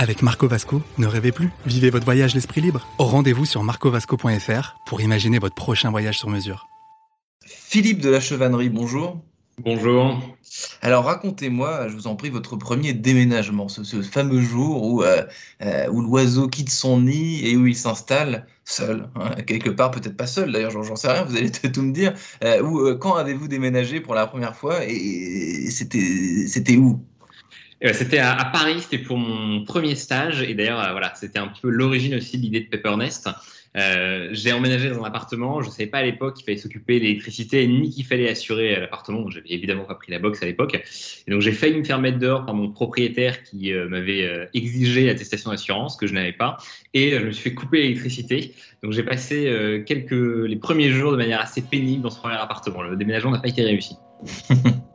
Avec Marco Vasco, ne rêvez plus. Vivez votre voyage l'esprit libre. Au rendez-vous sur marcovasco.fr pour imaginer votre prochain voyage sur mesure. Philippe de la Chevannerie, bonjour. Bonjour. Alors racontez-moi, je vous en prie, votre premier déménagement, ce, ce fameux jour où, euh, euh, où l'oiseau quitte son nid et où il s'installe seul, hein, quelque part, peut-être pas seul d'ailleurs, j'en sais rien, vous allez tout me dire. Euh, où, euh, quand avez-vous déménagé pour la première fois et c'était c'était où? C'était à, à Paris, c'était pour mon premier stage et d'ailleurs euh, voilà, c'était un peu l'origine aussi de l'idée de Pepper Nest. Euh, j'ai emménagé dans un appartement, je ne savais pas à l'époque qu'il fallait s'occuper de l'électricité ni qu'il fallait assurer euh, l'appartement. Donc, J'avais évidemment pas pris la box à l'époque. Et donc j'ai failli me faire mettre dehors par mon propriétaire qui euh, m'avait exigé l'attestation d'assurance que je n'avais pas. Et je me suis fait couper l'électricité. Donc j'ai passé quelques les premiers jours de manière assez pénible dans ce premier appartement. Le déménagement n'a pas été réussi.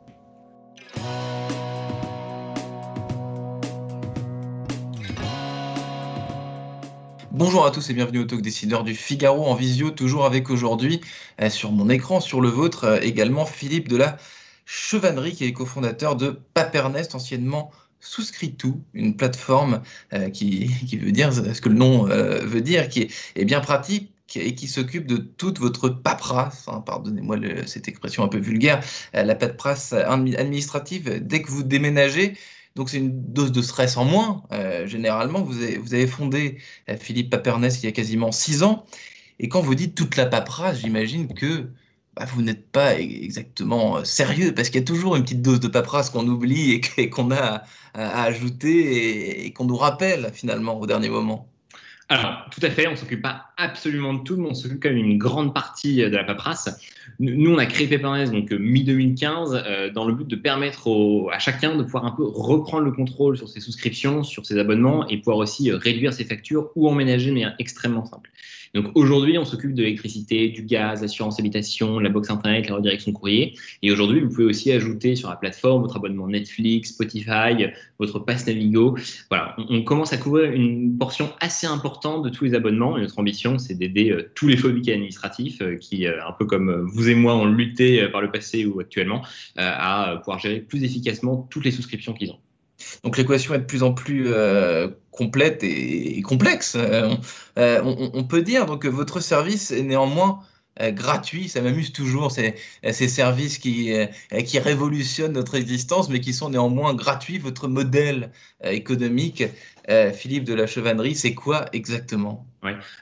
Bonjour à tous et bienvenue au Talk Décideur du Figaro en visio, toujours avec aujourd'hui euh, sur mon écran, sur le vôtre, euh, également Philippe de la Chevannerie, qui est cofondateur de Papernest, anciennement Souscrit Tout, une plateforme euh, qui, veut dire ce que le nom veut dire, qui est, bien pratique et qui s'occupe de toute votre paperasse, hein, pardonnez-moi cette expression un peu vulgaire, la paperasse admi- administrative dès que vous déménagez. Donc c'est une dose de stress en moins. Euh, généralement, vous avez, fondé euh, Philippe Papernest il y a quasiment six ans. Et quand vous dites toute la paperasse, j'imagine que bah, vous n'êtes pas e- exactement euh, sérieux, parce qu'il y a toujours une petite dose de paperasse qu'on oublie et qu'on a à, ajouter et qu'on nous rappelle finalement au dernier moment. Alors, tout à fait, on ne s'occupe pas absolument de tout, mais on s'occupe quand même d'une grande partie euh, de la paperasse. Nous, on a créé Peppernes donc euh, mi-2015 euh, dans le but de permettre au- à chacun de pouvoir un peu reprendre le contrôle sur ses souscriptions, sur ses abonnements et pouvoir aussi euh, réduire ses factures ou emménager de manière extrêmement simple. Donc aujourd'hui, on s'occupe de l'électricité, du gaz, l'assurance habitation, la box internet, la redirection courrier. Et aujourd'hui, vous pouvez aussi ajouter sur la plateforme votre abonnement Netflix, Spotify, votre pass Navigo. Voilà, on, commence à couvrir une portion assez importante de tous les abonnements. Et notre ambition, c'est d'aider euh, tous les phobiques administratifs euh, qui, euh, un peu comme vous et moi, ont lutté par le passé ou actuellement, à pouvoir gérer plus efficacement toutes les souscriptions qu'ils ont. Donc l'équation est de plus en plus euh, complète et, complexe, euh, on, euh, on- peut dire. Donc votre service est néanmoins gratuit, ça m'amuse toujours, ces, ces services qui, qui révolutionnent notre existence, mais qui sont néanmoins gratuits. Votre modèle économique, Philippe de la Chevannerie, c'est quoi exactement?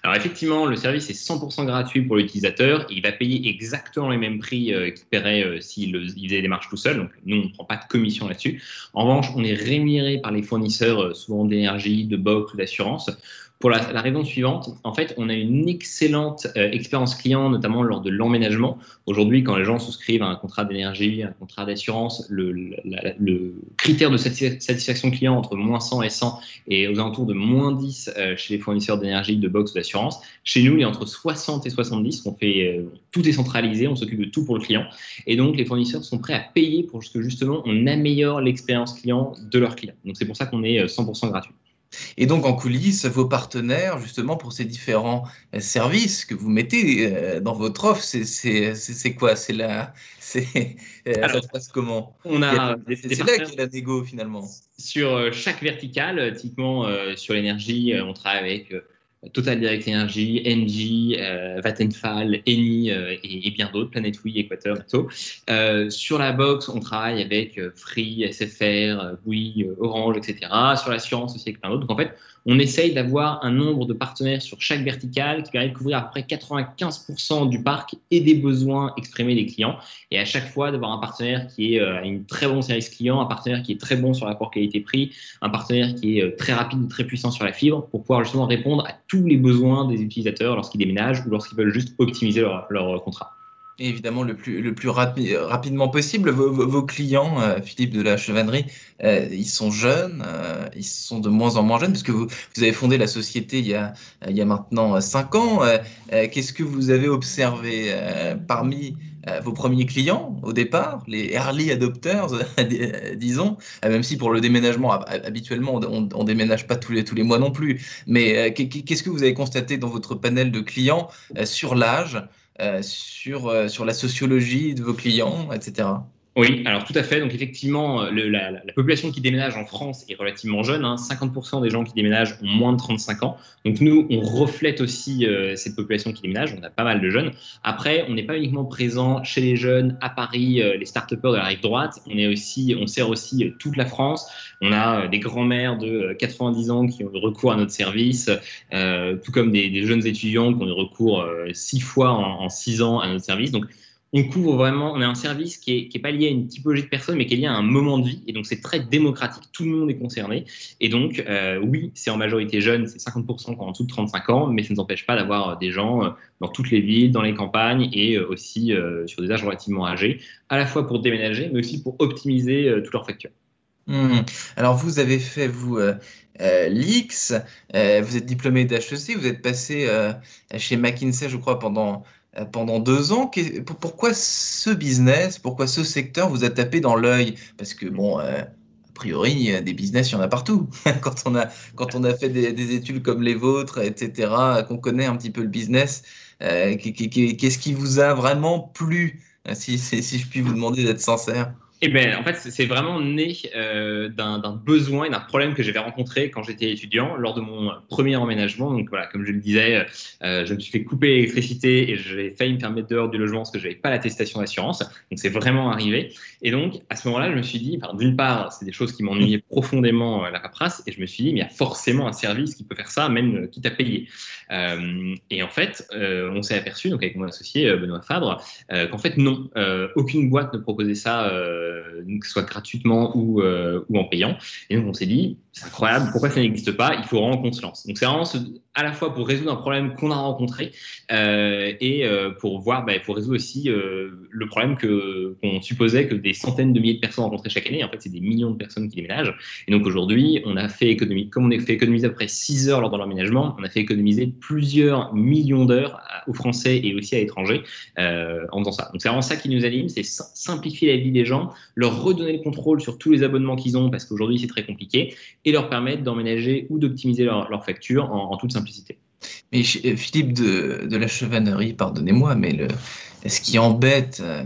Alors effectivement, le service est 100% gratuit pour l'utilisateur. Il va payer exactement les mêmes prix euh, qu'il paierait euh, s'il faisait les démarches tout seul. Donc nous, on ne prend pas de commission là-dessus. En revanche, on est rémunéré par les fournisseurs, euh, souvent d'énergie, de box ou d'assurance. Pour la, raison suivante, en fait, on a une excellente euh, expérience client, notamment lors de l'emménagement. Aujourd'hui, quand les gens souscrivent à un contrat d'énergie, un contrat d'assurance, le, critère de satisfa- satisfaction client entre moins 100 et 100 est aux alentours de moins 10 euh, chez les fournisseurs d'énergie, de box ou d'assurance. Chez nous, il est entre 60 et 70. On fait, euh, tout est centralisé, on s'occupe de tout pour le client. Et donc, les fournisseurs sont prêts à payer pour que justement on améliore l'expérience client de leurs clients. Donc, c'est pour ça qu'on est euh, 100% gratuit. Et donc en coulisses, vos partenaires, justement, pour ces différents euh, services que vous mettez euh, dans votre offre, c'est quoi? C'est la, euh, ça se passe comment? On a des, C'est là qu'il y a la négo finalement. sur chaque verticale. Typiquement, euh, sur l'énergie, on travaille avec Total Direct Energy, Engie, euh, Vattenfall, Eni euh, et, bien d'autres, Planet Oui, Equateur, bientôt. Euh, sur la box, on travaille avec euh, Free, SFR, Bouygues, Orange, etc. Sur l'assurance aussi avec plein d'autres. Donc en fait, on essaye d'avoir un nombre de partenaires sur chaque verticale qui permet de couvrir à près 95% du parc et des besoins exprimés des clients. Et à chaque fois, d'avoir un partenaire qui est euh, une très bon service client, un partenaire qui est très bon sur l'apport qualité-prix, un partenaire qui est euh, très rapide et très puissant sur la fibre pour pouvoir justement répondre à tous les besoins des utilisateurs lorsqu'ils déménagent ou lorsqu'ils veulent juste optimiser leur, leur contrat. Évidemment le plus, rapidement possible. Vos, clients, euh, Philippe de la Chevannerie, euh, ils sont jeunes, euh, ils sont de moins en moins jeunes, parce que vous, avez fondé la société il y a, maintenant cinq ans. Qu'est-ce que vous avez observé parmi vos premiers clients au départ, les early adopters, disons, même si pour le déménagement, habituellement, on ne déménage pas tous les, tous les mois non plus. Mais qu'est-ce que vous avez constaté dans votre panel de clients sur l'âge sur, euh, sur la sociologie de vos clients, etc. Oui, alors tout à fait. Donc effectivement, euh, la, population qui déménage en France est relativement jeune. 50% hein. des gens qui déménagent ont moins de 35 ans. Donc nous, on reflète aussi euh, cette population qui déménage. On a pas mal de jeunes. Après, on n'est pas uniquement présent chez les jeunes à Paris, euh, les start de la rive droite. On est aussi, on sert aussi toute la France. On a des grands-mères de 90 ans qui ont eu recours à notre service, tout comme des, jeunes étudiants qui ont eu recours six fois en, en six ans à notre service. Donc on couvre vraiment, on a un service qui n'est pas lié à une typologie de personnes, mais qui est lié à un moment de vie. Et donc, c'est très démocratique. Tout le monde est concerné. Et donc, euh, oui, c'est en majorité jeune, c'est 50% en dessous de 35 ans, mais ça ne nous empêche pas d'avoir euh, des gens euh, dans toutes les villes, dans les campagnes et aussi sur des âges relativement âgés, à la fois pour déménager, mais aussi pour optimiser toutes leurs factures. Mmh. Alors, vous avez fait, vous, l'X, vous êtes diplômé d'HEC, vous êtes passé chez McKinsey, je crois, pendant euh, pendant deux ans. Pourquoi ce business, pourquoi ce secteur vous a tapé dans l'œil? Parce que, bon, euh, a priori, des business, il y en a partout. quand, on a, quand on a fait des, études comme les vôtres, etc., qu'on connaît un petit peu le business, euh, qu'est-ce qui vous a vraiment plu? Si je puis vous demander d'être sincère eh bien, en fait, c'est vraiment né euh, d'un besoin et d'un problème que j'avais rencontré quand j'étais étudiant lors de mon premier emménagement. Donc voilà, comme je le disais, euh, je me suis fait couper l'électricité et j'ai failli me faire mettre dehors du logement parce que je n'avais pas l'attestation d'assurance. Donc c'est vraiment arrivé. Et donc à ce moment-là, je me suis dit, d'une part, c'est des choses qui m'ennuyaient profondément euh, la paperasse, et je me suis dit, mais il y a forcément un service qui peut faire ça, même quitte à payer. et en fait, on s'est aperçu, donc avec mon associé Benoît Fabre, qu'en fait non, aucune boîte ne proposait ça euh, que ce soit gratuitement ou, euh, ou en payant. Et donc on s'est dit, c'est incroyable, pourquoi ça n'existe pas? Il faut vraiment qu'on se lance. Donc c'est vraiment à la fois pour résoudre un problème qu'on a rencontré euh, et pour voir, bah, pour résoudre aussi le problème que qu'on supposait que des centaines de milliers de personnes rencontraient chaque année. En fait, c'est des millions de personnes qui déménagent. Et donc aujourd'hui, on a fait économiser, comme on a fait économiser après 6 heures lors de l'emménagement, on a fait économiser plusieurs millions d'heures aux Français et aussi à l'étranger en faisant ça. Donc c'est vraiment ça qui nous anime, c'est simplifier la vie des gens, leur redonner le contrôle sur tous les abonnements qu'ils ont, parce qu'aujourd'hui c'est très compliqué, et leur permettre d'emménager ou d'optimiser leur, leur, facture en, toute simplicité. Mais euh, Philippe de, la Chevannerie, pardonnez-moi, mais ce qui embête euh,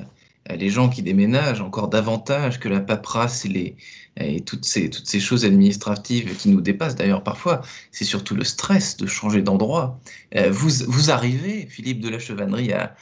les gens qui déménagent encore davantage que la paperasse et, toutes, ces, choses administratives qui nous dépassent? D'ailleurs parfois, c'est surtout le stress de changer d'endroit. Euh, vous, arrivez, Philippe de la Chevannerie, à,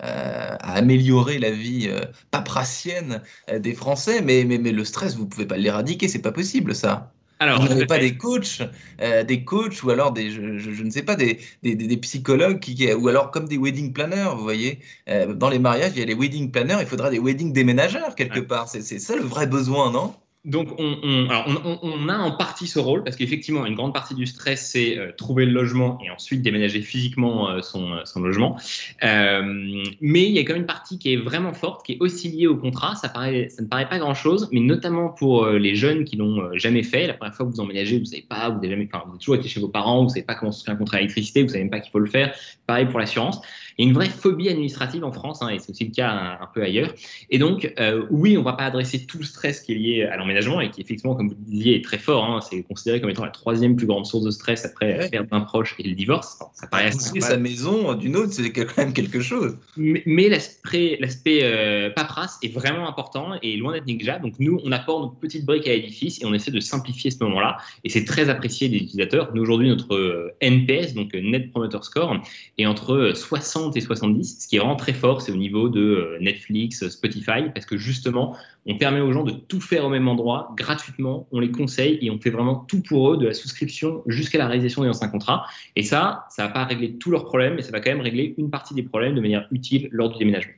améliorer la vie paperassienne des Français, mais, le stress, vous pouvez pas l'éradiquer, c'est pas possible ça. Alors, vous n'avez pas des coachs, des coachs ou alors des, je, je, ne sais pas, des, des, des, psychologues qui, ou alors comme des wedding planners, vous voyez. dans les mariages, il y a les wedding planners, il faudra des wedding déménageurs quelque part. C'est ça le vrai besoin, non? Donc, on, a en partie ce rôle, parce qu'effectivement, une grande partie du stress, c'est euh, trouver le logement et ensuite déménager physiquement euh, son, logement. Euh, mais il y a quand même une partie qui est vraiment forte, qui est aussi liée au contrat. Ça, paraît, ça ne paraît pas grand-chose, mais notamment pour les jeunes qui l'ont jamais fait. La première fois que vous emménagez, vous ne savez pas, vous avez, jamais, vous avez toujours été chez vos parents, vous ne savez pas comment se fait un contrat d'électricité, vous ne savez même pas qu'il faut le faire. Pareil pour l'assurance. Il y a une vraie phobie administrative en France, hein, et c'est aussi le cas un, peu ailleurs. Et donc, oui, on ne va pas adresser tout le stress qui est lié à l'emménagement et qui effectivement, comme vous le disiez, est très fort. Hein. C'est considéré comme étant la troisième plus grande source de stress après la perte d'un proche et le divorce. ça paraît assez sa maison d'une autre, c'est quand même quelque chose. Mais, l'aspect, l'aspect euh, paperasse est vraiment important et loin d'être négligeable. Donc nous, on apporte nos petites briques à l'édifice et on essaie de simplifier ce moment-là. Et c'est très apprécié des utilisateurs. Nous aujourd'hui, notre euh, NPS, donc euh, Net Promoter Score, est entre 60 et 70. Ce qui est vraiment très fort, c'est au niveau de Netflix, Spotify, parce que justement, on permet aux gens de tout faire au même endroit, gratuitement, on les conseille et on fait vraiment tout pour eux, de la souscription jusqu'à la réalisation des anciens contrats. Et ça, ça va pas régler tous leurs problèmes, mais ça va quand même régler une partie des problèmes de manière utile lors du déménagement.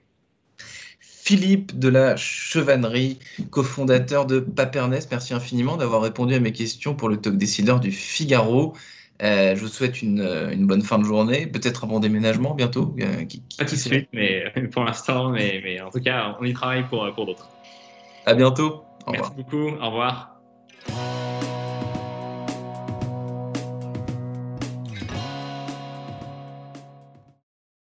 Philippe de la Chevannerie, cofondateur de Papernest, merci infiniment d'avoir répondu à mes questions pour le Talk Décideur du Figaro. Je vous souhaite une, bonne fin de journée, peut-être un bon déménagement bientôt. Pas tout de suite, mais pour l'instant, mais, mais, en tout cas, on y travaille pour, pour d'autres. À bientôt. Merci beaucoup. Au revoir.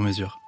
sur mesure.